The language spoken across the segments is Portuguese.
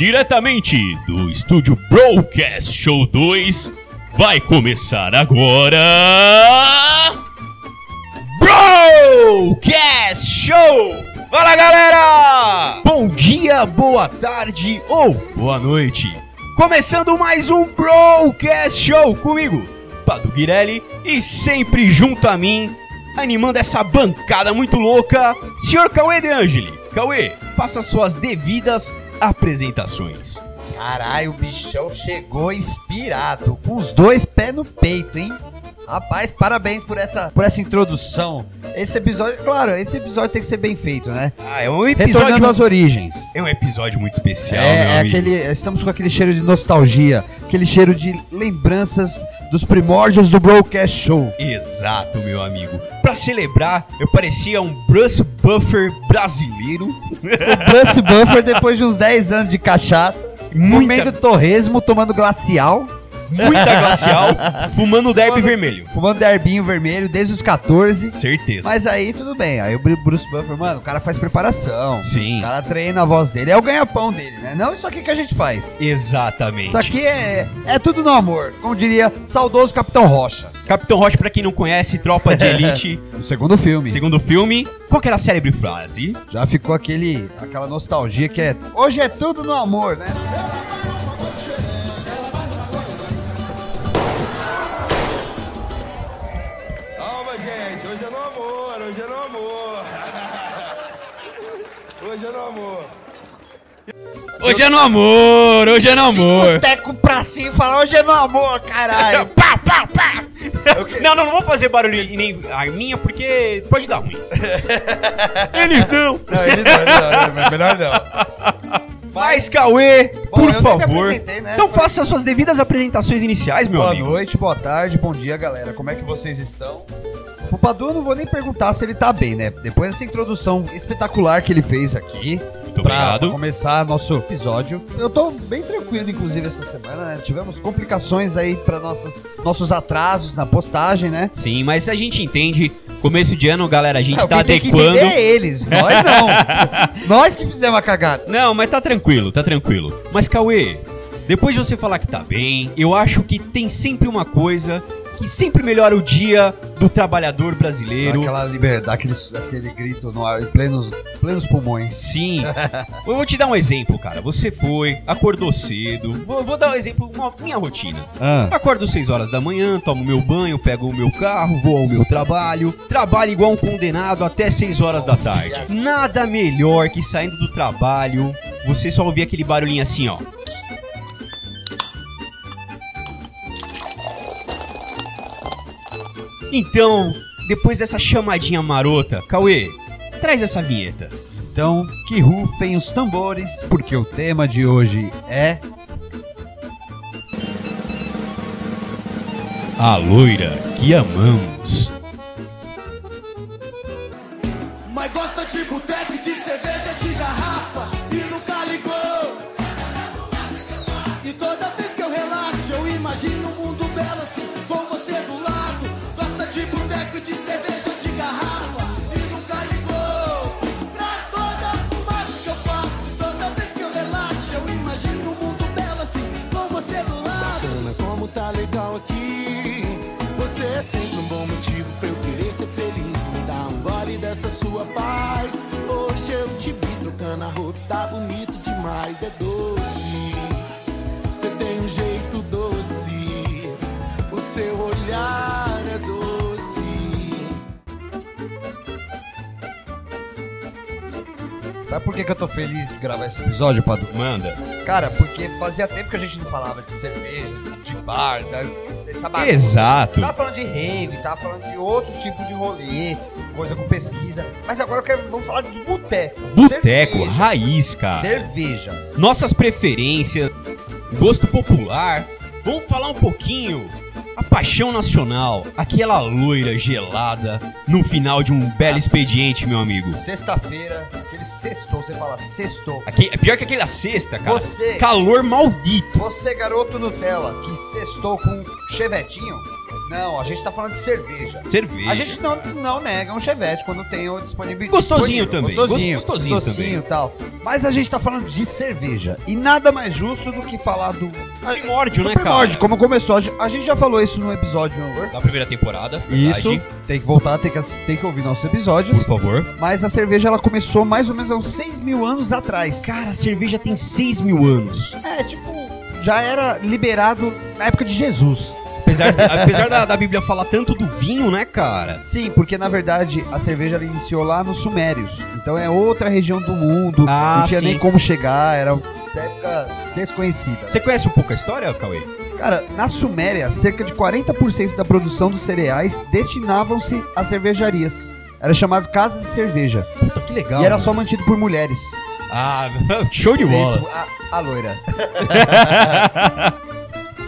diretamente do estúdio Broadcast Show 2, vai começar agora. Broadcast Show! Fala galera! Bom dia, boa tarde ou boa noite. Começando mais um Broadcast Show comigo, Padu Guirelli, e sempre junto a mim, animando essa bancada muito louca, Sr. Cauê De Angeli. Cauê, faça suas devidas apresentações. Caralho, o bichão chegou inspirado, com os dois pés no peito, hein? Rapaz, parabéns por essa, por essa introdução. Esse episódio, claro, esse episódio tem que ser bem feito, né? Ah, é um Retornando episódio, às origens. é um episódio muito especial, É, meu é amigo. aquele, estamos com aquele cheiro de nostalgia, aquele cheiro de lembranças dos primórdios do Broadcast Show. Exato, meu amigo. Pra celebrar, eu parecia um Bruce Buffer brasileiro. O Bruce Buffer, depois de uns 10 anos de cachaça, comendo Muita, torresmo, tomando glacial, muita glacial, fumando derby vermelho. fumando derbinho vermelho desde os 14. Certeza. Mas aí tudo bem. Aí o Bru- Bruce Buffer, mano, o cara faz preparação. Sim, O cara treina a voz dele. É o ganha-pão dele, né? Não isso aqui que a gente faz. exatamente. Isso aqui é, é tudo no amor. Como diria saudoso Capitão Rocha. Capitão Rocha, pra quem não conhece, Tropa de Elite, No segundo filme. segundo filme. Qual que era a célebre frase? Já ficou aquele, aquela nostalgia que é. Hoje é tudo no amor, né? Hoje é no amor. Hoje é no amor. Hoje é no amor, hoje é no amor. Teco pra cima e falar hoje é no amor, caralho. pá, pá, pá. Não, não, não vou fazer barulho nem a minha porque pode dar ruim. Eles não. Não, ele não, ele não, melhor não. Mas, Cauê, Bom, por favor. né? Então faça suas devidas apresentações iniciais, meu Boa amigo. noite, boa tarde, bom dia, galera. Como é que vocês estão? O Padu eu não vou nem perguntar se ele tá bem, né? Depois dessa introdução espetacular que ele fez aqui, Muito pra, obrigado. pra começar nosso episódio. Eu tô bem tranquilo, inclusive, essa semana, né? Tivemos complicações aí pra nossos, nossos atrasos na postagem, né? Sim, mas a gente entende. Começo de ano, galera, a gente É, tá tem que adequando. entender é eles, nós não. nós que fizemos a cagada. Não, mas tá tranquilo, tá tranquilo. Mas, Cauê, depois de você falar que tá bem, eu acho que tem sempre uma coisa que sempre melhora o dia do trabalhador brasileiro. Aquela liberdade, aquele, aquele grito no ar, em plenos, plenos pulmões. Sim. eu vou te dar um exemplo, cara. Você foi, acordou cedo. Vou, vou dar um exemplo, uma, minha rotina. Ah, Acordo 6 horas da manhã, tomo meu banho, pego o meu carro, vou ao meu trabalho, trabalho igual um condenado até 6 horas da tarde. Nada melhor que saindo do trabalho, você só ouvir aquele barulhinho assim, ó. Então, depois dessa chamadinha marota, Cauê, traz essa vinheta. Então, que rufem os tambores, porque o tema de hoje é. A loira que amamos. Roupa, tá bonito demais, é doce. Você tem um jeito doce, o seu olhar é doce. Sabe por que, que eu tô feliz de gravar esse episódio, Padu? Manda. Cara, porque fazia tempo que a gente não falava de cerveja, de bar, da, dessa bagunça. Exato. Tava falando de rave, tava falando de outro tipo de rolê, coisa com pesquisa. Mas agora quero, vamos falar de boteco. Boteco, raiz, cara. Cerveja. nossas preferências, gosto popular. Vamos falar um pouquinho a paixão nacional, aquela loira gelada no final de um belo expediente, meu amigo. Sexta-feira, aquele sextou, você fala sextou. Aqui, é pior que aquela sexta, cara. Você, Calor maldito. você garoto Nutella, que sextou com um chevetinho, Não, a gente tá falando de cerveja. Cerveja. A gente não, não nega um chevette quando tem o disponível. Gostosinho disponível. também. Gostosinho, Gost- gostosinho gostosinho e tal. Mas a gente tá falando de cerveja. E nada mais justo do que falar do. Primórdio, né, do primórdio, cara? como começou. A gente- já falou isso no episódio. Da primeira temporada, verdade. Isso, tem que voltar, tem que, tem que ouvir nossos episódios. Por favor. Mas a cerveja ela começou mais ou menos há uns 6 mil anos atrás. Cara, a cerveja tem 6 mil anos. É, tipo, já era liberado na época de Jesus. Apesar, de- apesar da, da Bíblia falar tanto do vinho, né, cara? Sim, porque na verdade a cerveja ela iniciou lá nos Sumérios. Então é outra região do mundo. Ah, não tinha sim. nem como chegar, era uma época desconhecida. Você conhece um pouco a história, Cauê? Cara, na Suméria, cerca de 40% da produção dos cereais destinavam-se a cervejarias. Era chamado casa de cerveja. Puta, que legal. e era mano. só mantido por mulheres. Ah, show de bola. Isso, a, a loira.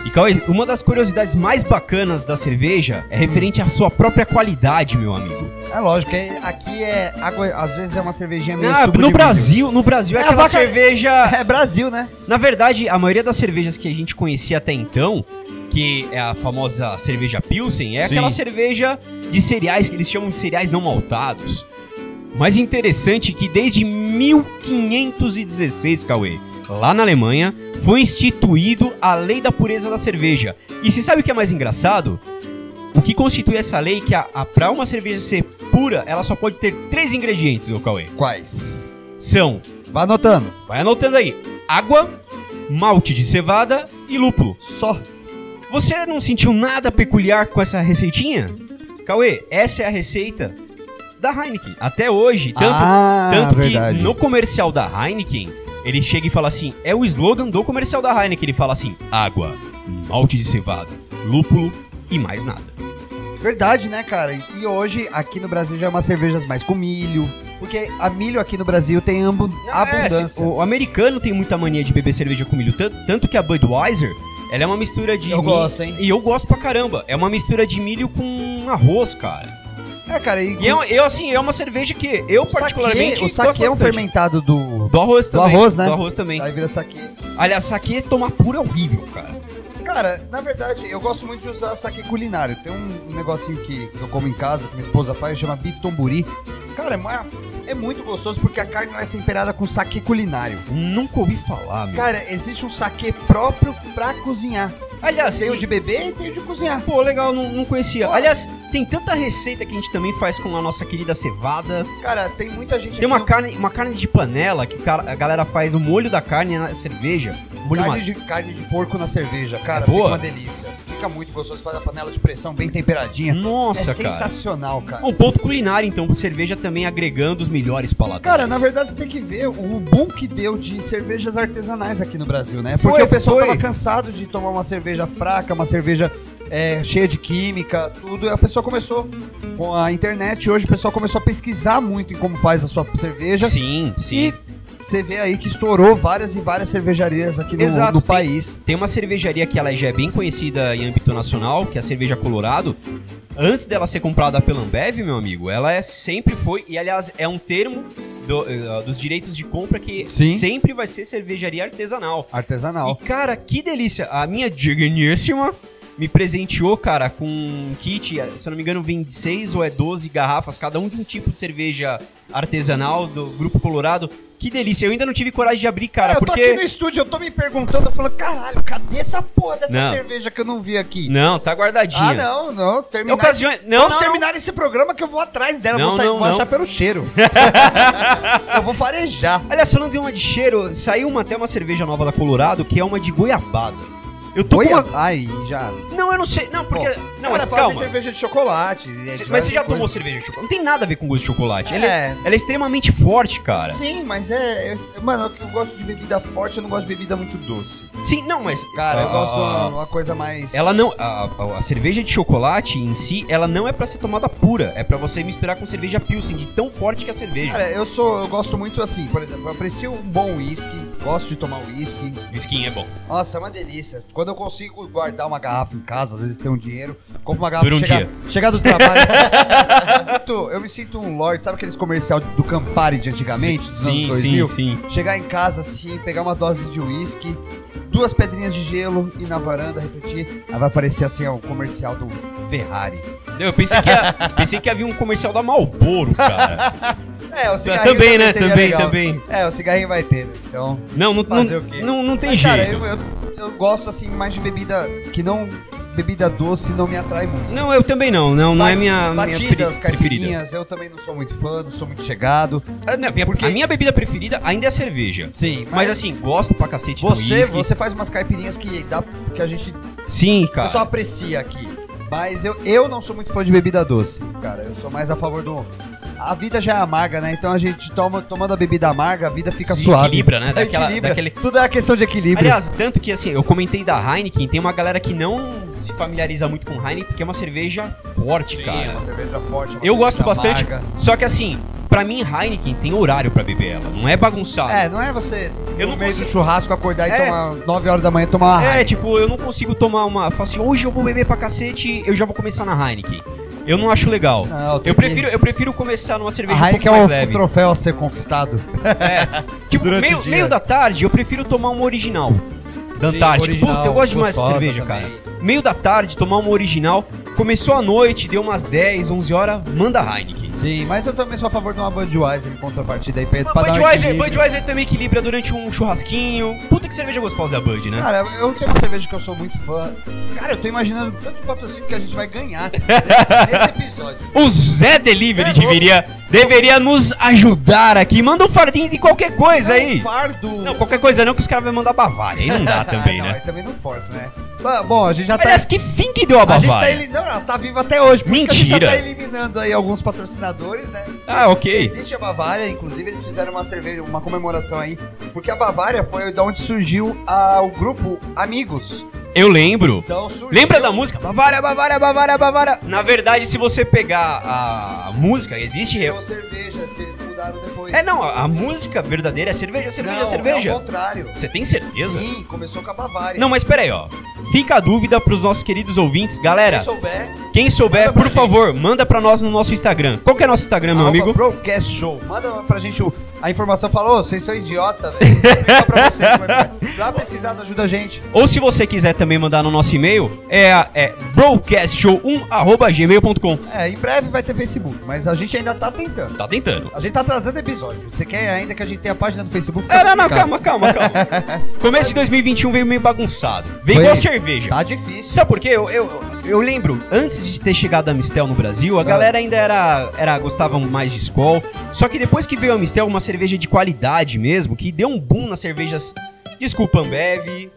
E Cauê, uma das curiosidades mais bacanas da cerveja é referente à sua própria qualidade, meu amigo. É lógico, aqui é água, às vezes é uma cervejinha meio Ah, no Brasil, no Brasil é, É, aquela vaca- cerveja. É Brasil, né? Na verdade, a maioria das cervejas que a gente conhecia até então, que é a famosa cerveja Pilsen, é Sim. aquela cerveja de cereais que eles chamam de cereais não maltados. Mas interessante que desde 1516, Cauê, lá na Alemanha, foi instituído a lei da pureza da cerveja. E você sabe o que é mais engraçado? O que constitui essa lei é que a, a, pra uma cerveja ser pura, ela só pode ter três ingredientes, ô Cauê. Quais? São, Vai anotando. vai anotando aí, água, malte de cevada e lúpulo. Só. Você não sentiu nada peculiar com essa receitinha? Cauê, essa é a receita da Heineken. Até hoje, tanto, ah, tanto que no comercial da Heineken, ele chega e fala assim, é o slogan do comercial da Heineken, ele fala assim, água, malte de cevada, lúpulo e mais nada. Verdade, né, cara? E hoje, aqui no Brasil, já é umas cervejas mais com milho. Porque a milho aqui no Brasil tem ambu- É, abundância. se- o americano tem muita mania de beber cerveja com milho, tanto, tanto que a Budweiser, ela é uma mistura de Eu milho- gosto, hein? E eu gosto pra caramba. É uma mistura de milho com arroz, cara. É, cara, e, E eu, eu, assim, é uma cerveja que eu particularmente o gosto é um fermentado do... Do arroz Do também. arroz, né? Do arroz também. Aí vira saquê. Aliás, saque tomar puro é horrível, cara. Cara, na verdade, eu gosto muito de usar saquê culinário. Tem um negocinho que, que eu como em casa, que minha esposa faz, chama bife tomburi. Cara, é, é muito gostoso porque a carne é temperada com saquê culinário. Nunca ouvi falar, meu. Cara, existe um saquê próprio pra cozinhar. Aliás, Tem o de beber e tem o de cozinhar. Pô, legal, não, não conhecia. Pô. Aliás, tem tanta receita que a gente também faz com a nossa querida cevada. Cara, tem muita gente Tem uma no- carne, uma carne de panela que a galera faz o molho da carne na cerveja. Molho Carne de, carne de porco na cerveja, cara, É boa? uma delícia. Fica muito gostoso, faz a panela de pressão bem temperadinha. Nossa, é cara. sensacional, cara. Um ponto culinário, então, cerveja também agregando os melhores paladares. Cara, na verdade você tem que ver o boom que deu de cervejas artesanais aqui no Brasil, né? Porque Foi, o pessoal foi. tava cansado de tomar uma cerveja fraca, uma cerveja é, cheia de química, tudo. E a pessoa começou, com a internet hoje, o pessoal começou a pesquisar muito em como faz a sua cerveja. Sim, sim. E você vê aí que estourou várias e várias cervejarias aqui no, Exato, no tem- país. Tem uma cervejaria que ela já é bem conhecida em âmbito nacional, que é a Cerveja Colorado. Antes dela ser comprada pela Ambev, meu amigo, ela é, sempre foi, e aliás, é um termo do- eh, dos direitos de compra que Sim. sempre vai ser cervejaria artesanal. Artesanal. E, cara, que delícia! A minha digníssima me presenteou, cara, com um kit, se eu não me engano, vem de 6 ou é 12 garrafas, cada um de um tipo de cerveja artesanal do Grupo Colorado. Que delícia! Eu ainda não tive coragem de abrir, cara, É, eu tô porque. aqui no estúdio, eu tô me perguntando, eu falo, caralho, cadê essa porra dessa Não. cerveja que eu não vi aqui? Não, tá guardadinha. Ah, não, não, terminar. Ocasiões- esse- não, Vamos não, terminar esse programa que eu vou atrás dela, Não, vou, sair, não, vou achar pelo cheiro. eu vou farejar. Aliás, falando de uma de cheiro, saiu uma, até uma cerveja nova da Colorado, que é uma de goiabada. Eu tô com Goiaba. uma... Aí, já. Não, eu não sei. Não, porque. não, mas calma. cerveja de chocolate. é Mas você já tomou coisas. cerveja de chocolate? Não tem nada a ver com gosto de chocolate. Ela, é, É. ela é extremamente forte, cara. Sim, mas é. é- Mano, eu gosto de bebida forte, eu não gosto de bebida muito doce. Sim, não, mas. Cara, eu ah, gosto de uma, ah, uma coisa mais. Ela não. A, a- a cerveja de chocolate em si, ela não é pra ser tomada pura. É pra você misturar com cerveja Pilsen, de tão forte que é a cerveja. Cara, eu sou. Eu gosto muito assim, por exemplo, eu aprecio um bom whisky, gosto de tomar whisky. Whisky é bom. Nossa, é uma delícia. Quando eu consigo guardar uma garrafa em casa, às vezes tem um dinheiro, compro uma garrafa Dura um chegar, dia. chegar do trabalho. eu, me sinto, eu me sinto um lord, sabe aqueles comercial do Campari de antigamente, dos anos sim, 2000? sim, sim. Chegar em casa assim, pegar uma dose de uísque, duas pedrinhas de gelo e na varanda refletir. Aí vai aparecer assim ó, o comercial do Ferrari. Eu pensei que, ia, pensei que havia um comercial da Malboro, cara. É, o também, né? Também, legal. também. É, o cigarrinho vai ter, né? Então. Não, não, Fazer não, o quê? não, não tem Mas, jeito. cara, eu, eu, eu gosto assim mais de bebida que não. Bebida doce não me atrai muito. Não, eu também não. Não, não é minha, Batidas, pre- preferida. caipirinhas, eu também não sou muito fã, não sou muito chegado. Ah, não, minha- Porque- A minha bebida preferida ainda é cerveja. Sim, Mas assim, gosto pra cacete do você, whisky. você faz umas caipirinhas que dá que a gente Sim, só cara. aprecia aqui. Mas eu, eu não sou muito fã de bebida doce, cara. Eu sou mais a favor do. A vida já é amarga, né? Então a gente toma, tomando a bebida amarga, a vida fica Sim, suave. equilibra, né? Daquela- Equilibra. daquele- Tudo é questão de equilíbrio. Aliás, tanto que assim, eu comentei da Heineken, tem uma galera que não se familiariza muito com Heineken, porque é uma cerveja forte, Sim, cara. é uma cerveja forte. uma Eu gosto cerveja bastante. amarga. Só que assim, pra mim, Heineken tem horário pra beber ela. Não é bagunçado. É, não é você Eu no não meio consigo- do churrasco acordar e É. tomar 9 horas da manhã tomar uma É, Heineken. tipo, eu não consigo tomar uma. Falo assim, hoje eu vou beber pra cacete, eu já vou começar na Heineken. Eu não acho legal. Não, Eu que- prefiro, eu prefiro começar numa cerveja A um pouco é mais o, leve. o troféu a ser conquistado. Tipo, durante meio, o dia. meio da tarde, eu prefiro tomar uma original. Da Antártica. Puta, eu gosto demais dessa cerveja, também. cara. Meio da tarde, tomar uma original. Começou a noite, deu umas 10, 11 horas, manda Heineken. Sim, mas eu também sou a favor de uma Budweiser em contrapartida aí pra, pra dar um Budweiser. Budweiser também equilibra durante um churrasquinho. Puta que cerveja gostosa é a Bud, né? Cara, eu tenho uma cerveja que eu sou muito fã. Cara, eu tô imaginando tanto patrocínio que a gente vai ganhar nesse, episódio. O Zé Delivery É deveria, deveria nos ajudar aqui. Manda um fardinho de qualquer coisa É um aí. fardo. Não, qualquer coisa não, que os caras vão mandar Bavária. Aí não dá também, não, né? aí também não força, né? Bom, a gente já tá. Aliás, que fim que deu a a gente tá Bavária? eli- Não, ela tá viva até hoje. Que a gente já Mentira. tá eliminando aí alguns patrocinadores, né? Ah, ok. Existe a Bavária, inclusive eles fizeram uma cerveja, uma comemoração aí. Porque a Bavária foi da onde surgiu a- o grupo Amigos. Eu lembro. Então. Lembra da música? Bavária, Bavária, Bavária, Bavária. Na verdade, se você pegar a música, existe. Deu cerveja, mudaram depois. É, não, a, a música verdadeira é cerveja, cerveja, Não, É cerveja. o contrário. Você tem certeza? Sim, começou com a Bavária. Não, mas pera aí, ó. Fica a dúvida pros nossos queridos ouvintes. Galera, Quem souber, quem souber, por gente. favor, manda pra nós no nosso Instagram. Qual que é nosso Instagram, meu arroba amigo? Broadcast Show. Manda pra gente o- a informação. Falou, vocês são idiota, velho. Dá uma pesquisada, ajuda a gente. Ou se você quiser também mandar no nosso e-mail, é, é broadcastshow1.gmail.com. É, em breve vai ter Facebook, mas a gente ainda tá tentando. Tá tentando. A gente tá trazendo episódio. Você quer ainda que a gente tenha a página do Facebook? É, não, não, complicado. calma, calma, calma. Começo de 2021 veio meio bagunçado. Veio Foi. igual cerveja. Tá difícil. Sabe por quê? Eu, eu, eu lembro, antes de ter chegado a Mistel no Brasil, a Ah. galera ainda era, era gostava mais de Skol. Só que depois que veio a Mistel, uma cerveja de qualidade mesmo, que deu um boom nas cervejas. Desculpa, Ambev.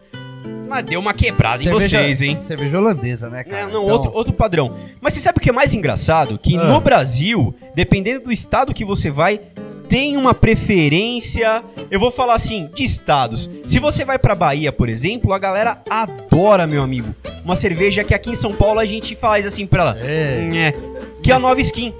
Mas deu uma quebrada em vocês, hein? Cerveja holandesa, né, cara? Não, não Então, outro, outro padrão. Mas você sabe o que é mais engraçado? Que Ah. no Brasil, dependendo do estado que você vai, tem uma preferência, eu vou falar assim, de estados. Se você vai pra Bahia, por exemplo, a galera adora, meu amigo, uma cerveja que aqui em São Paulo a gente faz assim pra ela. É. É, que é a nova skin.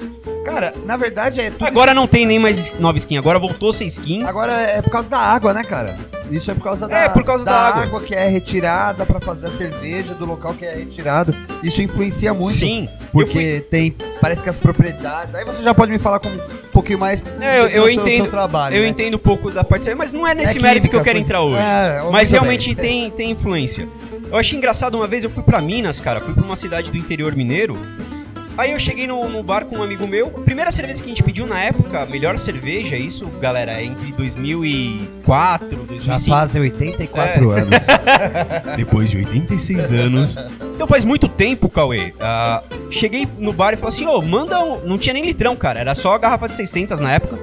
Cara, na verdade é tudo Agora não tem nem mais nova skin, agora voltou sem skin. Agora é por causa da água, né, cara? Isso é por causa da, É, por causa da água. que é retirada pra fazer a cerveja do local que é retirado. Isso influencia muito. Sim, Porque tem, parece que as propriedades. Aí você já pode me falar com um pouquinho mais É, eu- eu seu, entendo- seu trabalho. eu né? entendo um pouco da parte, mas não é nesse É mérito que eu quero coisa- entrar hoje. É, Mas realmente bem. tem, tem influência. Eu achei engraçado uma vez, eu fui pra Minas, cara. Fui pra uma cidade do interior mineiro. Aí eu cheguei no, no bar com um amigo meu. A primeira cerveja que a gente pediu na época, a melhor cerveja, isso, galera, é entre 2004, Já 2005. fazem 84 É. anos. Depois de 86 anos. Então faz muito tempo, Cauê. Ah, cheguei no bar e falei assim: ô, manda um. Não tinha nem litrão, cara. Era só a garrafa de 600 na época.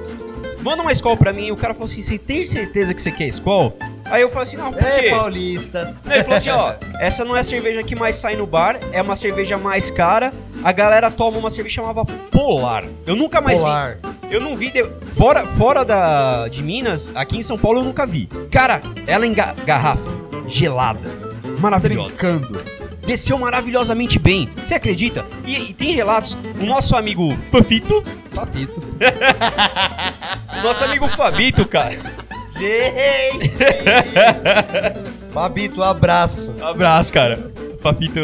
Manda uma Skol pra mim. E o cara falou assim: você tem certeza que você quer Skol? Aí eu falei assim: não, por quê? Ei, paulista. Aí ele falou assim: ó, essa não é a cerveja que mais sai no bar, é uma cerveja mais cara. A galera toma uma cerveja chamada Polar. Eu nunca mais Polar. vi. Eu não vi. de- Fora, fora da, de Minas, aqui em São Paulo eu nunca vi. Cara, ela em ga- garrafa, gelada. Maravilhosa. Brincando. Desceu maravilhosamente bem. Você acredita? E, e tem relatos. O nosso amigo Fafito. Papito. Nosso amigo Fabito, cara. Gente! Fabito, um abraço. Abraço, cara. Fafito,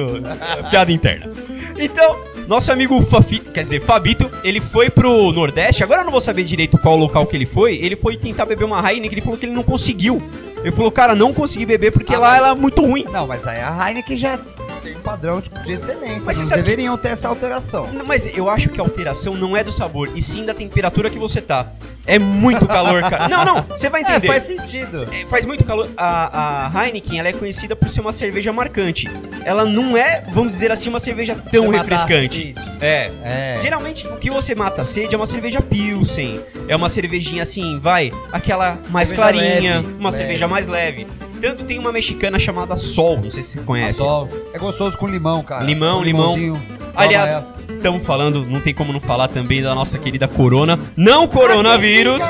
piada interna. Então, nosso amigo Fafito, quer dizer, Fabito, ele foi pro Nordeste. Agora eu não vou saber direito qual local que ele foi. Ele foi tentar beber uma Heineken, ele falou que ele não conseguiu. Ele falou, cara, não consegui beber porque Ah, lá mas- ela é muito ruim. Não, mas aí a Heineken já. tem um padrão de, de excelência. Mas você não sabe que- deveriam ter essa alteração. Não, Mas eu acho que a alteração não é do sabor, e sim da temperatura que você tá. É muito calor, cara. Não, não, você vai É, entender. faz sentido. É, faz muito calor. A, a Heineken ela é conhecida por ser uma cerveja marcante. Ela não é, vamos dizer assim, uma cerveja tão Você a refrescante. É. É. Geralmente o que você mata a sede é uma cerveja Pilsen. É uma cervejinha assim, vai, aquela mais Cerveja clarinha, leve, uma leve. cerveja mais leve. Tanto tem uma mexicana chamada Sol, não sei se você conhece. Sol. É gostoso com limão, cara. Limão, Com limão. limãozinho. Aliás, estamos falando, não tem como não falar também da nossa querida Corona. Não coronavírus.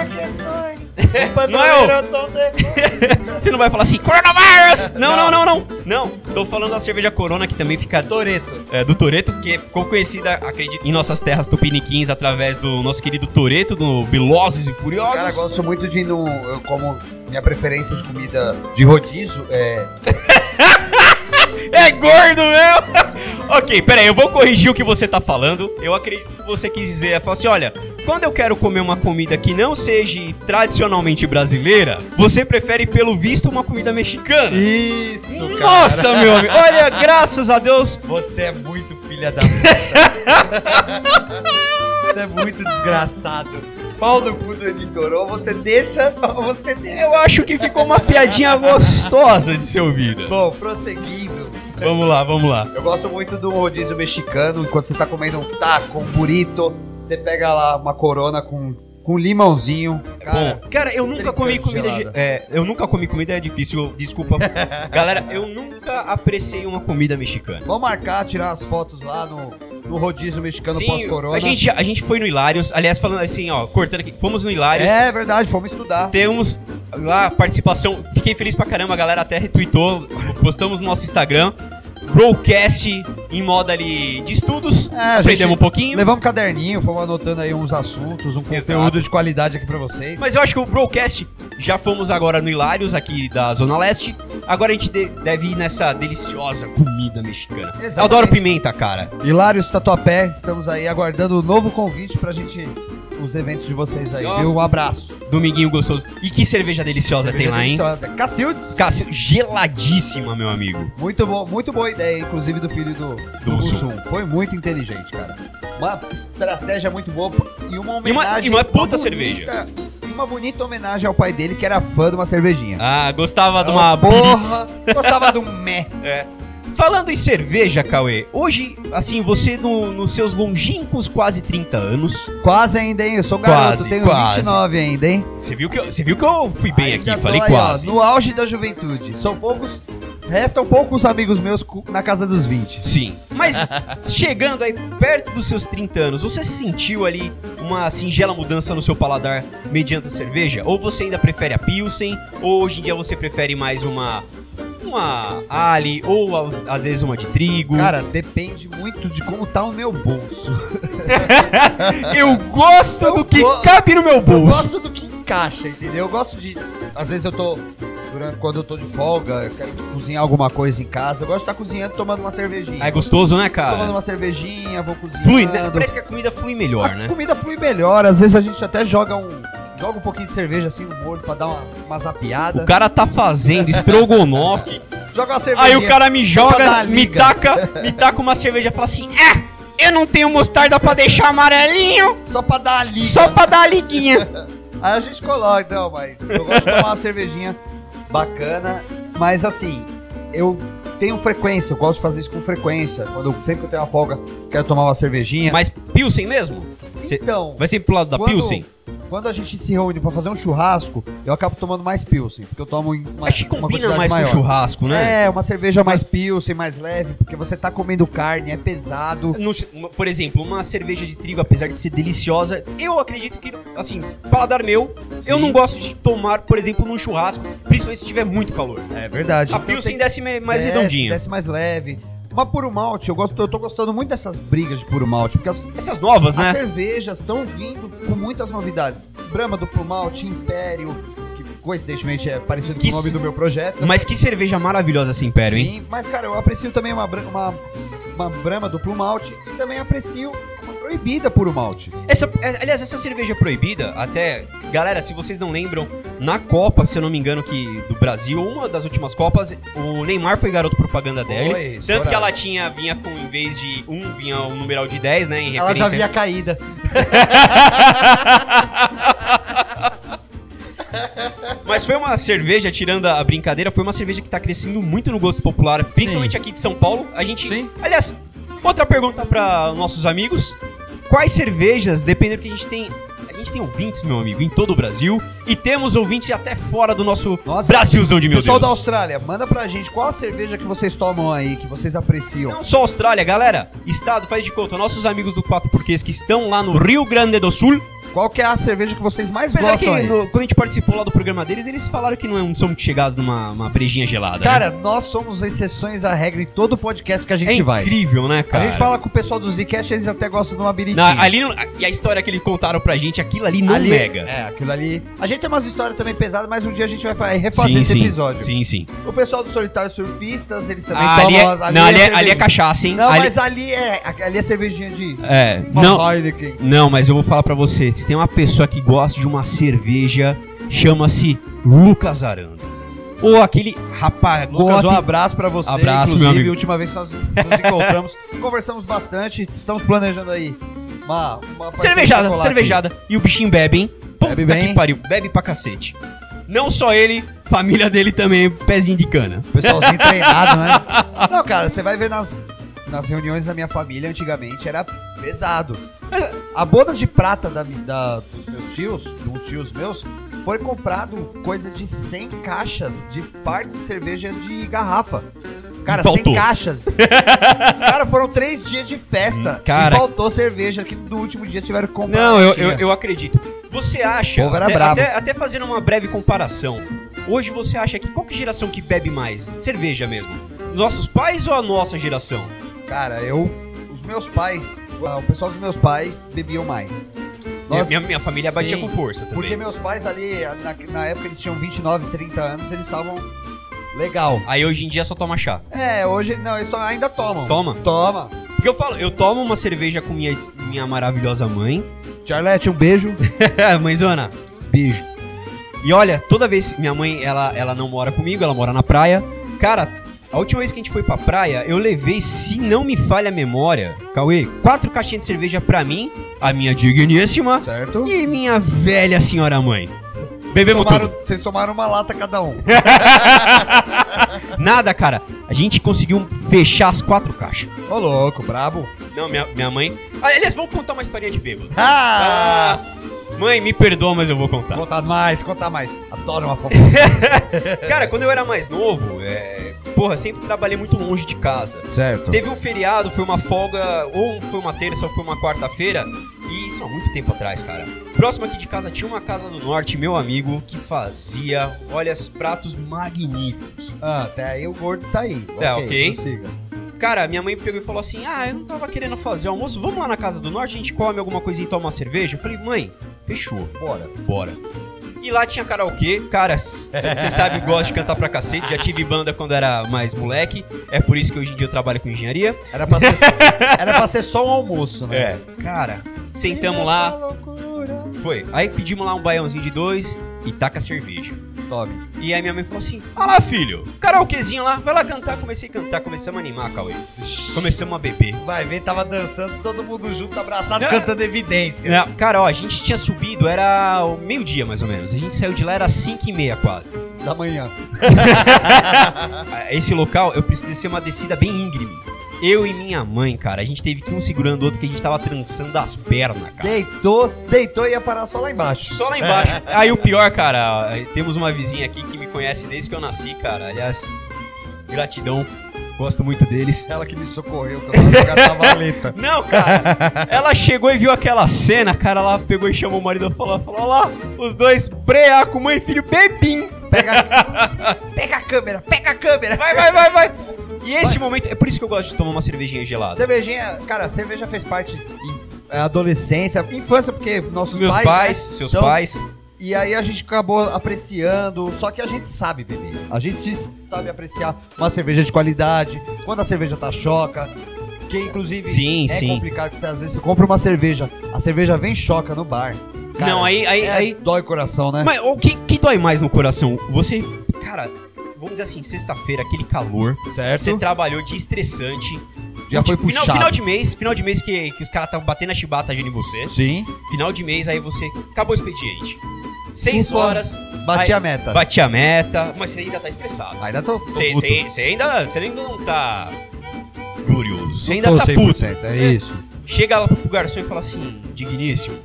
Não é. Você não vai falar assim, coronavírus! Não, não, não, não. Não, tô falando da cerveja Corona, que também fica Toreto. é, do Toreto, que ficou conhecida, acredito, em nossas terras tupiniquins através do nosso querido Toreto, do Velozes e Furiosos. Cara, gosto muito de no, eu como minha preferência de comida de rodízio é É gordo mesmo! ok, pera aí, eu vou corrigir o que você tá falando. Eu acredito que você quis dizer, é falar assim, olha, quando eu quero comer uma comida que não seja tradicionalmente brasileira, você prefere, pelo visto, uma comida mexicana. isso, Nossa, meu amigo, olha, graças a Deus. Você é muito filha da puta. você é muito desgraçado. Pau no cu do editor, ou você deixa, ou você deixa. Eu acho que ficou uma piadinha gostosa de ser ouvida. Bom, prosseguindo. Vamos lá, vamos lá. Eu gosto muito do rodízio mexicano, enquanto você tá comendo um taco, um burrito, você pega lá uma corona com, com limãozinho. Cara, Bom, cara, eu nunca comi comida. gelada. ge- É, eu nunca comi comida, é difícil, desculpa. Galera, eu nunca apreciei uma comida mexicana. vamos marcar, tirar as fotos lá no, no rodízio mexicano pós-corona. a gente, a gente foi no Hilários, aliás, falando assim, ó, cortando aqui, fomos no Hilários. É verdade, fomos estudar. Temos lá participação, fiquei feliz pra caramba, a galera até retweetou, postamos no nosso Instagram. Broadcast em modo ali de estudos, É, aprendemos um pouquinho. Levamos um caderninho, fomos anotando aí uns assuntos, um Exato. conteúdo de qualidade aqui pra vocês. Mas eu acho que o Broadcast, já fomos agora no Hilários, aqui da Zona Leste. Agora a gente de- deve ir nessa deliciosa comida mexicana. Exatamente. Eu adoro pimenta, cara. Hilários Tatuapé, estamos aí aguardando um novo convite pra gente, os eventos de vocês aí, viu? Um abraço. Dominguinho gostoso. E que cerveja deliciosa tem lá, hein? Cacildes. Cássio, geladíssima, meu amigo. Muito bom, muito boa ideia, inclusive do filho do, do, Mussum. Mussum. Foi muito inteligente, cara. Uma estratégia muito boa e uma E uma- homenagem. e uma puta bonita- cerveja. e Uma bonita homenagem ao pai dele, que era fã de uma cervejinha. Ah, gostava de uma porra, Blitz. gostava de um meh. É. Falando em cerveja, Cauê, hoje, assim, você no- nos seus longínquos quase 30 anos, Quase ainda, hein? Eu sou garoto, Quase, tenho quase. 29 ainda, hein? você viu que eu, você viu que eu fui bem Ainda aqui, falei aí, ó, quase. no auge da juventude. São poucos. Restam poucos amigos meus na casa dos 20. Sim. Mas chegando aí perto dos seus 30 anos, você sentiu ali uma singela mudança no seu paladar mediante a cerveja? Ou você ainda prefere a Pilsen? Ou hoje em dia você prefere mais uma. Uma Ali, ou a- às vezes uma de trigo. Cara, depende muito de como tá o meu bolso. eu gosto Eu do que go- cabe no meu Eu bolso. gosto do que encaixa, entendeu? Eu gosto de. Às vezes eu tô. Durante, quando eu tô de folga, eu quero cozinhar alguma coisa em casa. Eu gosto de estar cozinhando tomando uma cervejinha. É gostoso, né, Tomando cara? uma cervejinha, vou cozinhando. Flui, né? Parece que a comida flui melhor, a né? comida flui melhor. Às vezes a gente até joga um. Joga um pouquinho de cerveja assim no molho pra dar uma, uma zapiada. O cara tá fazendo estrogonofe. Joga uma cerveja. Aí o cara me joga, me taca, me taca uma cerveja e fala assim: É, eu não tenho mostarda pra deixar amarelinho, Só pra dar a liga. só pra dar a liguinha. Aí a gente coloca, então, mas eu gosto de tomar uma cervejinha bacana, mas assim, eu tenho frequência, eu gosto de fazer isso com frequência. Quando sempre que eu tenho uma folga, quero tomar uma cervejinha. Mas Pilsen mesmo? então, Vai sempre pro lado da Quando- Pilsen? Quando a gente se reúne pra fazer um churrasco, eu acabo tomando mais Pilsen, porque eu tomo uma, Acho que uma combina quantidade mais maior. com churrasco, né? É, uma cerveja mais Pilsen, mais leve, porque você tá comendo carne, é pesado. No- uma- por exemplo, uma cerveja de trigo, apesar de ser deliciosa, eu acredito que, assim, paladar meu, eu não gosto de tomar, por exemplo, num churrasco, principalmente se tiver muito calor. É verdade. A Então Pilsen tem- desce me- mais redondinha. Desce mais leve. Uma puro malte, eu, gosto, eu tô gostando muito dessas brigas de puro malte, porque as, Essas novas, As né? cervejas estão vindo com muitas novidades. Brahma duplo malte, Império, que coincidentemente é parecido Que com o nome do meu projeto. Mas que cerveja maravilhosa esse Império, hein? Sim, mas cara, eu aprecio também uma, bra- uma, uma Brahma duplo malte e também aprecio proibida puro malte. Essa, é, aliás, essa cerveja proibida, até. Galera, se vocês não lembram, na Copa, se eu não me engano, que do Brasil, uma das últimas Copas, o Neymar foi garoto propaganda dele. Foi, tanto estourado. que ela tinha, vinha com, em vez de um, vinha um numeral de 10, né? Em Ela já havia caída. Mas foi uma cerveja, tirando a brincadeira, foi uma cerveja que tá crescendo muito no gosto popular, principalmente aqui de São Paulo. A gente. Sim. Aliás, outra pergunta para nossos amigos: quais cervejas, dependendo que a gente tem. A gente tem ouvintes, meu amigo, em todo o Brasil. E temos ouvintes até fora do nosso Nossa, Brasilzão de meu Pessoal da Deus. Austrália, manda pra gente qual a cerveja que vocês tomam aí, que vocês apreciam. Não só Austrália, galera. Estado, faz de conta, nossos amigos do 4 Porquês que estão lá no Rio Grande do Sul. Qual que é a cerveja que vocês mais que gostam aí? no- quando a gente participou lá do programa deles, eles falaram que não é um som muito chegado numa uma brejinha gelada. né? Cara, nós somos exceções à regra em todo podcast que a gente é vai. incrível, né, A cara? gente fala com o pessoal do Zcast, eles até gostam de uma biritinha. Ali não- e a história que eles contaram pra gente, aquilo ali não Ali- nega. É, aquilo ali. A gente tem umas histórias também pesadas, mas um dia a gente vai fa- refazer esse episódio. Sim, sim. O pessoal do Solitário Surfistas, eles também Ah, ali, tomam. é, as- não, ali, é, ali é cachaça, hein? Não, ali, mas ali é, ali é cervejinha de. É, não, Heineken. não, mas eu vou falar pra você. Se tem uma pessoa que gosta de uma cerveja, chama-se Lucas Aranda. Ou aquele rapaz, Lucas, um abraço pra você. Abraço, Inclusive, meu amigo. a última vez que nós nos encontramos, conversamos bastante. Estamos planejando aí uma, uma Cervejada, cervejada. E o bichinho bebe, hein? Puta Bebe bem. que pariu, bebe pra cacete. Não só ele, família dele também, pezinho de cana. Pessoalzinho treinado, né? Não, cara, você vai ver nas, nas reuniões da minha família, antigamente era pesado. A bodas de prata da, da- dos meus tios, dos tios meus, foi comprado coisa de 100 caixas de parte de cerveja de garrafa. Cara, faltou. 100 caixas. cara, foram três dias de festa. Cara. E faltou cerveja que no último dia tiveram que comprar. Não, eu, eu, eu acredito. Você acha, O povo era até, até, até fazendo uma breve comparação, hoje você acha que qual que geração que bebe mais? Cerveja mesmo? Nossos pais ou a nossa geração? Cara, eu. Os meus pais, ah, o pessoal dos meus pais bebiam mais. Minha, Nós- minha, minha família batia Sim, com força também. Porque meus pais ali, na, na época eles tinham 29, 30 anos, eles estavam legal. Aí hoje em dia só toma chá. É, hoje não, eles só- ainda tomam. Toma. Toma. Porque eu falo, eu tomo uma cerveja com minha, minha maravilhosa mãe. Charlete, um beijo. Mãezona, beijo. E olha, toda vez minha mãe, ela, ela não mora comigo, ela mora na praia. Cara, a última vez que a gente foi pra praia, eu levei, se não me falha a memória, Cauê, quatro caixinhas de cerveja pra mim, a minha digníssima Certo? e minha velha senhora mãe. Bebemos tomaram, tudo. Vocês tomaram uma lata cada um. Nada, cara. A gente conseguiu fechar as quatro caixas. Ô, louco, brabo. Não, minha, minha mãe. Aliás, vamos contar uma historinha de bêbado. Ah! Ah, mãe, me perdoa, mas eu vou contar. Contar mais, contar mais. Adoro uma fofoca. Cara, quando eu era mais novo, é... porra, sempre trabalhei muito longe de casa. certo. Teve um feriado, foi uma folga, ou foi uma terça ou foi uma quarta-feira, e isso há muito tempo atrás, cara. Próximo aqui de casa tinha uma casa do norte, meu amigo, que fazia, olha, os pratos magníficos. Ah, até aí o gordo tá aí. É, ok. prossiga. Cara, minha mãe pegou e falou assim: Ah, eu não tava querendo fazer almoço, vamos lá na casa do norte, a gente come alguma coisinha e toma uma cerveja? Eu falei, mãe, fechou, Bora. bora. E lá tinha karaokê, cara, você sabe, eu gosto de cantar pra cacete, já tive banda quando era mais moleque, é por isso que hoje em dia eu trabalho com engenharia. Era pra ser, era pra ser só um almoço, né? É, cara, sentamos lá, foi. Aí pedimos lá um baiãozinho de dois e taca cerveja. Tome. E aí minha mãe falou assim: Ah lá, filho, karaokezinho lá, vai lá cantar. Comecei a cantar, começamos a animar, Cauê. Começamos a beber. Vai ver, tava dançando todo mundo junto, abraçado, Não. cantando evidência. Não, cara, ó, a gente tinha subido, era meio-dia mais ou menos. A gente saiu de lá, era 5 e meia quase. Da manhã. Esse local, eu preciso descer uma descida bem íngreme. Eu e minha mãe, cara, a gente teve que ir um segurando o outro que a gente tava trançando as pernas, cara. Deitou, deitou e ia parar só lá embaixo. Só lá embaixo. Aí o pior, cara, temos uma vizinha aqui que me conhece desde que eu nasci, cara. Aliás, gratidão. Gosto muito deles. Ela que me socorreu, que eu tava jogando na valeta. Não, cara. Ela chegou e viu aquela cena, cara. Ela pegou e chamou o marido e falou: falou "Olha lá, os dois breaco, mãe e filho, bebim. Pega, pega a câmera, pega a câmera. Vai, vai, vai, vai. E esse momento, é por isso que eu gosto de tomar uma cervejinha gelada. Cervejinha, cara, cerveja fez parte é, adolescência, infância, porque nossos Meus pais. pais, né? seus Então, pais. E aí a gente acabou apreciando, só que a gente sabe beber. A gente sabe apreciar uma cerveja de qualidade, quando a cerveja tá choca. Porque, inclusive, Sim, é sim. complicado que você, às vezes você compra uma cerveja, a cerveja vem choca no bar. Cara, Não, aí- aí- é, aí- Dói o coração, né? Mas o que, que dói mais no coração? Você, cara, vamos dizer assim, sexta-feira, aquele calor, certo? você trabalhou de estressante. Já foi Tipo, final, puxado. final de mês, final de mês que, que os caras estavam batendo a chibata agindo em você. Sim, Final de mês, aí você acabou o expediente. Seis Ufa. horas, bati Aí- a meta. bati a meta, mas você ainda tá estressado. Ainda tô, Você ainda, você ainda não tá glorioso. Você ainda Tô tá 100%, puto. é isso. Chega lá pro garçom e fala assim, digníssimo,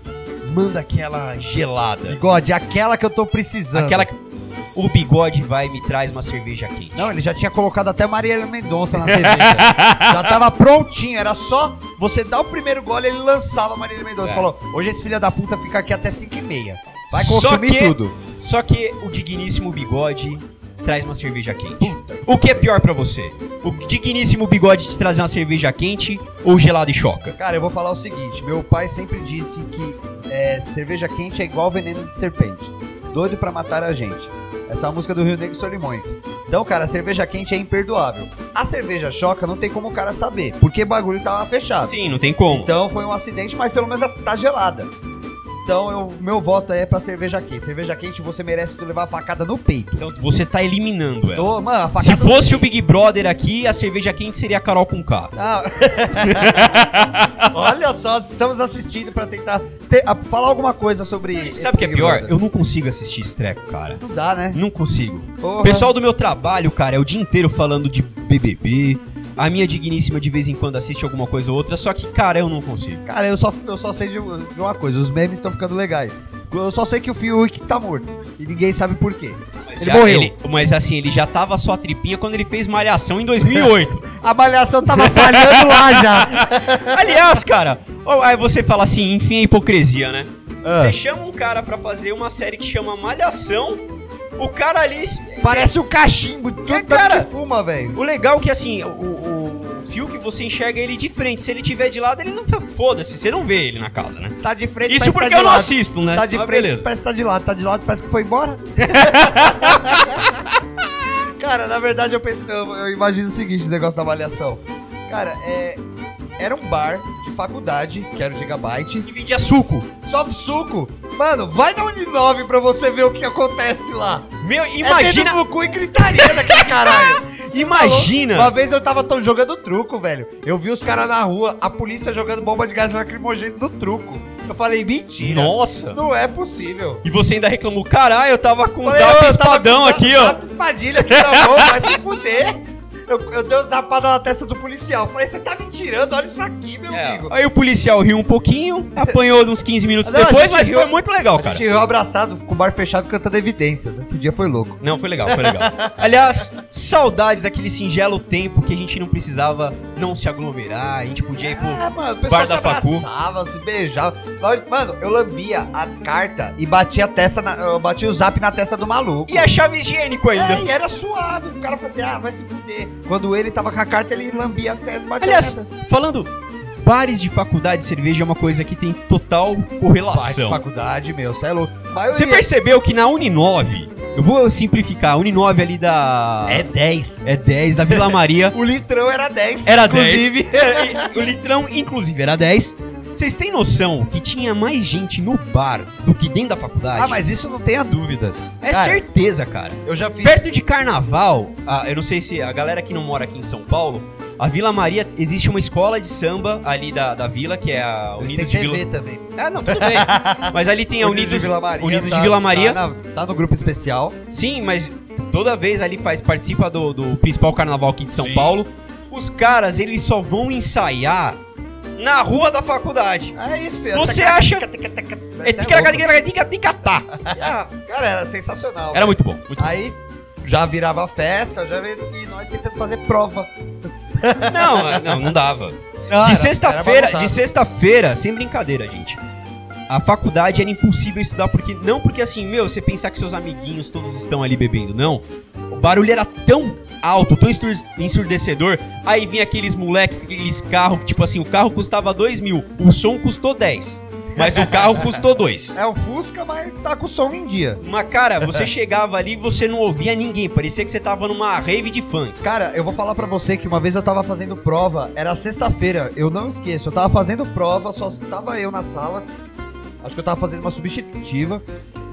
manda aquela gelada. Bigode, aquela que eu tô precisando. Aquela que o bigode vai e me traz uma cerveja quente. Não, ele já tinha colocado até Maria Mendonça na cerveja. já tava prontinho, era só você dar o primeiro gole ele lançava Maria Mendonça. É. Falou, hoje esse filho da puta fica aqui até 5 e meia. Vai Só consumir que- tudo. Só que o digníssimo bigode traz uma cerveja quente. O que é pior pra você? O digníssimo bigode te trazer uma cerveja quente ou gelado e choca? Cara, eu vou falar o seguinte: meu pai sempre disse que é, cerveja quente é igual veneno de serpente. Doido pra matar a gente. Essa é uma música do Rio Negro e Solimões. Então, cara, a cerveja quente é imperdoável. A cerveja choca não tem como o cara saber, porque o bagulho tava fechado. Sim, não tem como. Então foi um acidente, mas pelo menos tá gelada. Então, eu, meu voto é pra cerveja quente. Cerveja quente você merece tu levar a facada no peito. Então você tá eliminando ela. Tô, mano, a Se facada no fosse o. Big Brother aqui, a cerveja quente seria a Carol com K. Ah. Olha só, estamos assistindo pra tentar ter- a- falar alguma coisa sobre. Sabe o que é pior? Brother. Eu não consigo assistir esse treco, cara. Não dá, né? Não consigo. Porra. O pessoal do meu trabalho, cara, é o dia inteiro falando de BBB. A minha digníssima de vez em quando assiste alguma coisa ou outra, só que, cara, eu não consigo. Cara, eu só, eu só sei de, de uma coisa: os memes estão ficando legais. Eu só sei que o Fiuk tá morto. E ninguém sabe por quê. Mas Ele já- morreu. mas assim, ele já tava só tripinha quando ele fez Malhação em 2008. A malhação tava falhando lá já. Aliás, cara, aí você fala assim, enfim, a hipocrisia, né? Ah. Você chama um cara pra fazer uma série que chama Malhação, o cara ali... Parece um cachimbo, tudo É, cara. cara. que fuma, velho. O legal é que, assim, o, o, o fio que você enxerga ele de frente. Se ele tiver de lado, ele não... Foda-se, você não vê ele na casa, né? Tá de frente, Isso porque tá eu não lado. assisto, né? Tá de Mas frente, beleza. parece que tá de lado. Tá de lado, parece que foi embora. Cara, na verdade eu penso, eu, eu imagino o seguinte, o negócio da avaliação. Cara, é. Era um bar faculdade, que era o Gigabyte. Dividia suco. Só suco. Mano, vai na Uninove pra você ver o que acontece lá. Meu, É imagina... no cu e gritaria daquele caralho. imagina... Uma vez eu tava tão jogando truco, velho. Eu vi os caras na rua, a polícia jogando bomba de gás lacrimogêneo no truco. Eu falei, mentira. Nossa. Não é possível. E você ainda reclamou, caralho, eu tava com o zap "Ô, eu tava espadão com aqui, ó. zap espadilha aqui na mão, vai se fuder. Eu, eu dei uma zapada na testa do policial. Falei, você tá me tirando, olha isso aqui, meu É, amigo. Aí o policial riu um pouquinho, apanhou uns 15 minutos Não, a depois, mas riu- foi muito legal, A cara. gente riu abraçado, com o bar fechado, cantando evidências. Esse dia foi louco. Não, foi legal, foi legal. Aliás, saudades daquele singelo tempo que a gente não precisava não se aglomerar, a gente podia ir pro... Ah, mano, o pessoal bar se da Pacu. abraçava, se beijava. Mano, eu lambia a carta e batia a testa, na, eu batia o zap na testa do maluco. E a chave higiênico ainda. É, e era suave. O cara falou, ah, vai se fuder. Quando ele tava com a carta, ele lambia a testa e batia Aliás, falando, bares de faculdade de cerveja é uma coisa que tem total Vai de correlação. faculdade, meu, cê é louco. Você percebeu que na Uninove, eu vou simplificar, a Uninove ali da... É 10. É 10, da Vila Maria. O litrão era 10. Era inclusive. 10. Era- o litrão, inclusive, era 10. Vocês têm noção que tinha mais gente no bar do que dentro da faculdade? Ah, mas isso não tenha dúvidas. É Cara, certeza, cara. Eu já fiz. Perto de carnaval, ah, eu não sei se a galera que não mora aqui em São Paulo, a Vila Maria, existe uma escola de samba ali da, da vila, que é a Eles Unidos têm de TV Vila... também. Ah, não, tudo bem. Mas ali tem a Unidos, de Vila Maria. Unidos tá- de Vila Maria. Tá, na- tá no grupo especial. Sim, mas toda vez ali faz participa do, do principal carnaval aqui de São Sim. Paulo. Os caras, eles só vão ensaiar na rua da faculdade. É isso, filho. Você acha-. Ah, Cara, era sensacional. Era muito bom. Muito. Aí já virava festa, já vi- e nós tentando fazer prova. Não, não, não dava. Ah, De sexta-feira, de sexta-feira, sem brincadeira, gente. A faculdade era impossível estudar porque não porque assim, meu, você pensar que seus amiguinhos todos estão ali bebendo, não. O barulho era tão alto, tão ensur- ensurdecedor. Aí vinha aqueles moleque, aqueles carros, tipo assim, o carro custava 2 mil, o som custou 10. Mas o carro custou dois. É o Fusca, mas tá com o som em dia. Mas, cara, você chegava ali e você não ouvia ninguém. Parecia que você tava numa rave de funk. Cara, eu vou falar pra você que uma vez eu tava fazendo prova, era sexta-feira, eu não esqueço, eu tava fazendo prova, só tava eu na sala, acho que eu tava fazendo uma substitutiva,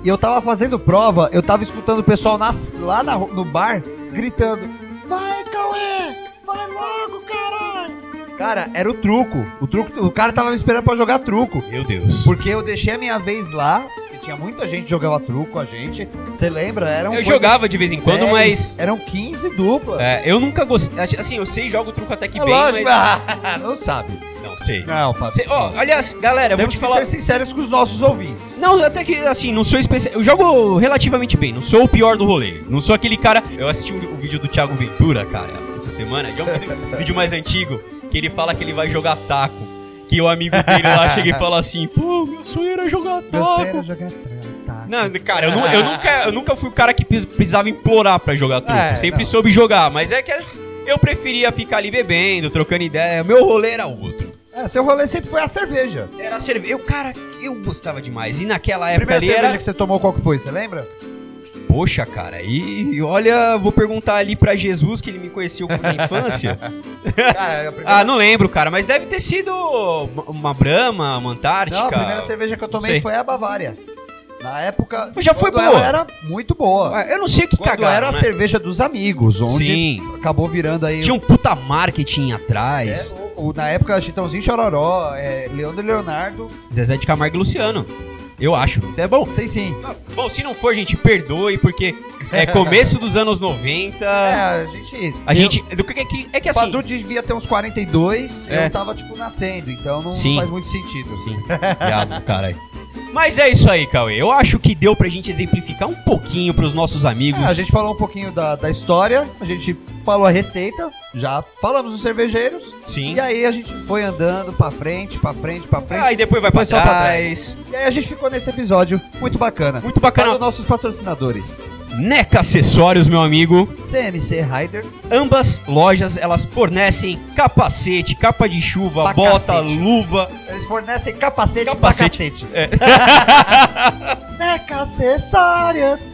e eu tava fazendo prova, eu tava escutando o pessoal nas- lá na no bar gritando: Vai, Cauê! Vai logo, caralho! Cara, era o truco. O truco, o cara tava me esperando pra jogar truco. Meu Deus. Porque eu deixei a minha vez lá, que tinha muita gente que jogava truco com a gente. Você lembra? Eram Eu jogava de vez em quando, 10, mas. Eram 15 duplas. é, eu nunca gostei. Assim, eu sei, jogo truco até que É bem, lógico, mas. não sabe. Não sei. Não, Fábio. Ó, aliás, galera, eu vou Temos te falar. ser sinceros com os nossos ouvintes. Não, até que assim, não sou especial. Eu jogo relativamente bem, não sou o pior do rolê. Não sou aquele cara. Eu assisti o, o vídeo do Thiago Ventura, cara, essa semana. É um vídeo, mais antigo, que ele fala que ele vai jogar taco. Que o amigo dele lá chega e fala assim: pô, meu sonho era jogar taco. jogar tá. Não, cara, eu, eu nunca, eu nunca fui o cara que pre- precisava implorar pra jogar truco. É, Sempre não. soube jogar, mas é que eu preferia ficar ali bebendo, trocando ideia. Meu rolê era outro. É, seu rolê sempre foi a cerveja. Era cerveja. Eu, cara, eu gostava demais. E naquela A época primeira ali cerveja era. que você tomou, qual que foi? Você lembra? Poxa, cara, e olha, vou perguntar ali pra Jesus, que ele me conheceu com a infância. Cara, a primeira... ah, não lembro, cara, mas deve ter sido uma- Brahma, uma Antártica. Não, a primeira cerveja que eu tomei foi a Bavária. Na época. Mas já foi boa. Ela era muito boa. Eu não sei o que Quando cagaram, era a né? cerveja dos amigos, onde Sim, acabou virando aí. tinha um puta marketing atrás. É, o- o- na época, Chitãozinho Chororó, é, Leandro e Leonardo. Zezé de Camargo e Luciano. Eu acho. É bom. Sei sim. Bom, se não for, gente, perdoe, porque é começo dos anos 90. É, a gente. A gente. Do que, que- é que O assim. Padu devia ter uns 42, É. eu tava, tipo, nascendo, então não Sim. faz muito sentido. Sim, viado, caralho. Mas é isso aí, Cauê. Eu acho que deu pra gente exemplificar um pouquinho pros nossos amigos. É, a gente falou um pouquinho da, da história, a gente falou a receita, já falamos dos cervejeiros, Sim. e aí a gente foi andando pra frente, pra frente, pra frente. Aí depois vai pra só pra trás. E aí a gente ficou nesse episódio muito bacana. Muito Para bacana. os nossos patrocinadores. NECA Acessórios, meu amigo. CMC Rider, Ambas lojas, elas fornecem capacete, capa de chuva, Pra bota, cacete. luva. eles fornecem capacete, Capacete. pra É. cacete. Neca Acessórios.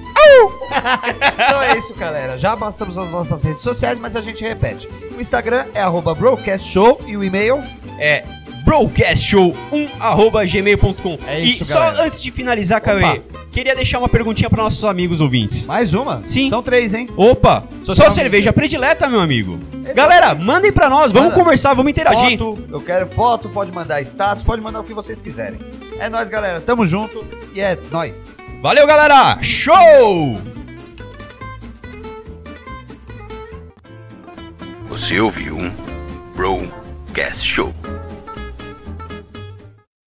então é isso, galera. Já passamos as nossas redes sociais, mas a gente repete. O Instagram é arroba broadcastshow e o e-mail É broadcastshow1@gmail.com. É isso, E só galera. antes de finalizar, Opa. Cauê, queria deixar uma perguntinha para nossos amigos ouvintes. mais uma. Sim. São três, hein? Opa, sua Social cerveja predileta, meu amigo. Galera, mandem pra nós, vamos Manda. conversar, vamos interagir. Foto, eu quero foto, pode mandar status, pode mandar o que vocês quiserem. É nóis, galera. Tamo junto e é nóis. Valeu, galera! Show! Você ouviu um Brocast Show.